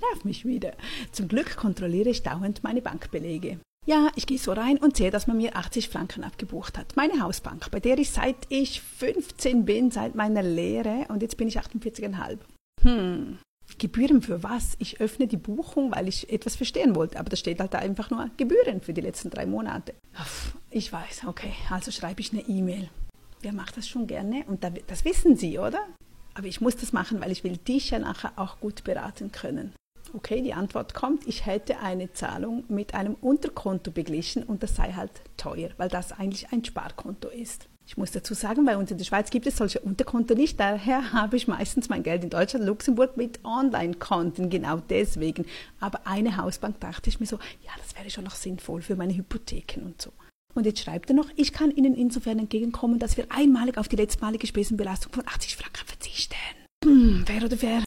nervt mich wieder. Zum Glück kontrolliere ich dauernd meine Bankbelege. Ja, ich gehe so rein und sehe, dass man mir 80 Franken abgebucht hat. Meine Hausbank, bei der ich seit ich 15 bin, seit meiner Lehre und jetzt bin ich 48,5. Hm, Gebühren für was? Ich öffne die Buchung, weil ich etwas verstehen wollte, aber da steht halt einfach nur Gebühren für die letzten drei Monate. Ich weiß, okay, also schreibe ich eine E-Mail. Wer macht das schon gerne? Und das wissen Sie, oder? Aber ich muss das machen, weil ich will dich ja nachher auch gut beraten können. Okay, die Antwort kommt, ich hätte eine Zahlung mit einem Unterkonto beglichen und das sei halt teuer, weil das eigentlich ein Sparkonto ist. Ich muss dazu sagen, bei uns in der Schweiz gibt es solche Unterkonten nicht. Daher habe ich meistens mein Geld in Deutschland, Luxemburg mit Online-Konten, genau deswegen. Aber eine Hausbank dachte ich mir so, ja, das wäre schon noch sinnvoll für meine Hypotheken und so. Und jetzt schreibt er noch, ich kann Ihnen insofern entgegenkommen, dass wir einmalig auf die letztmalige Spesenbelastung von 80 Franken verzichten. Hm, wer oder wer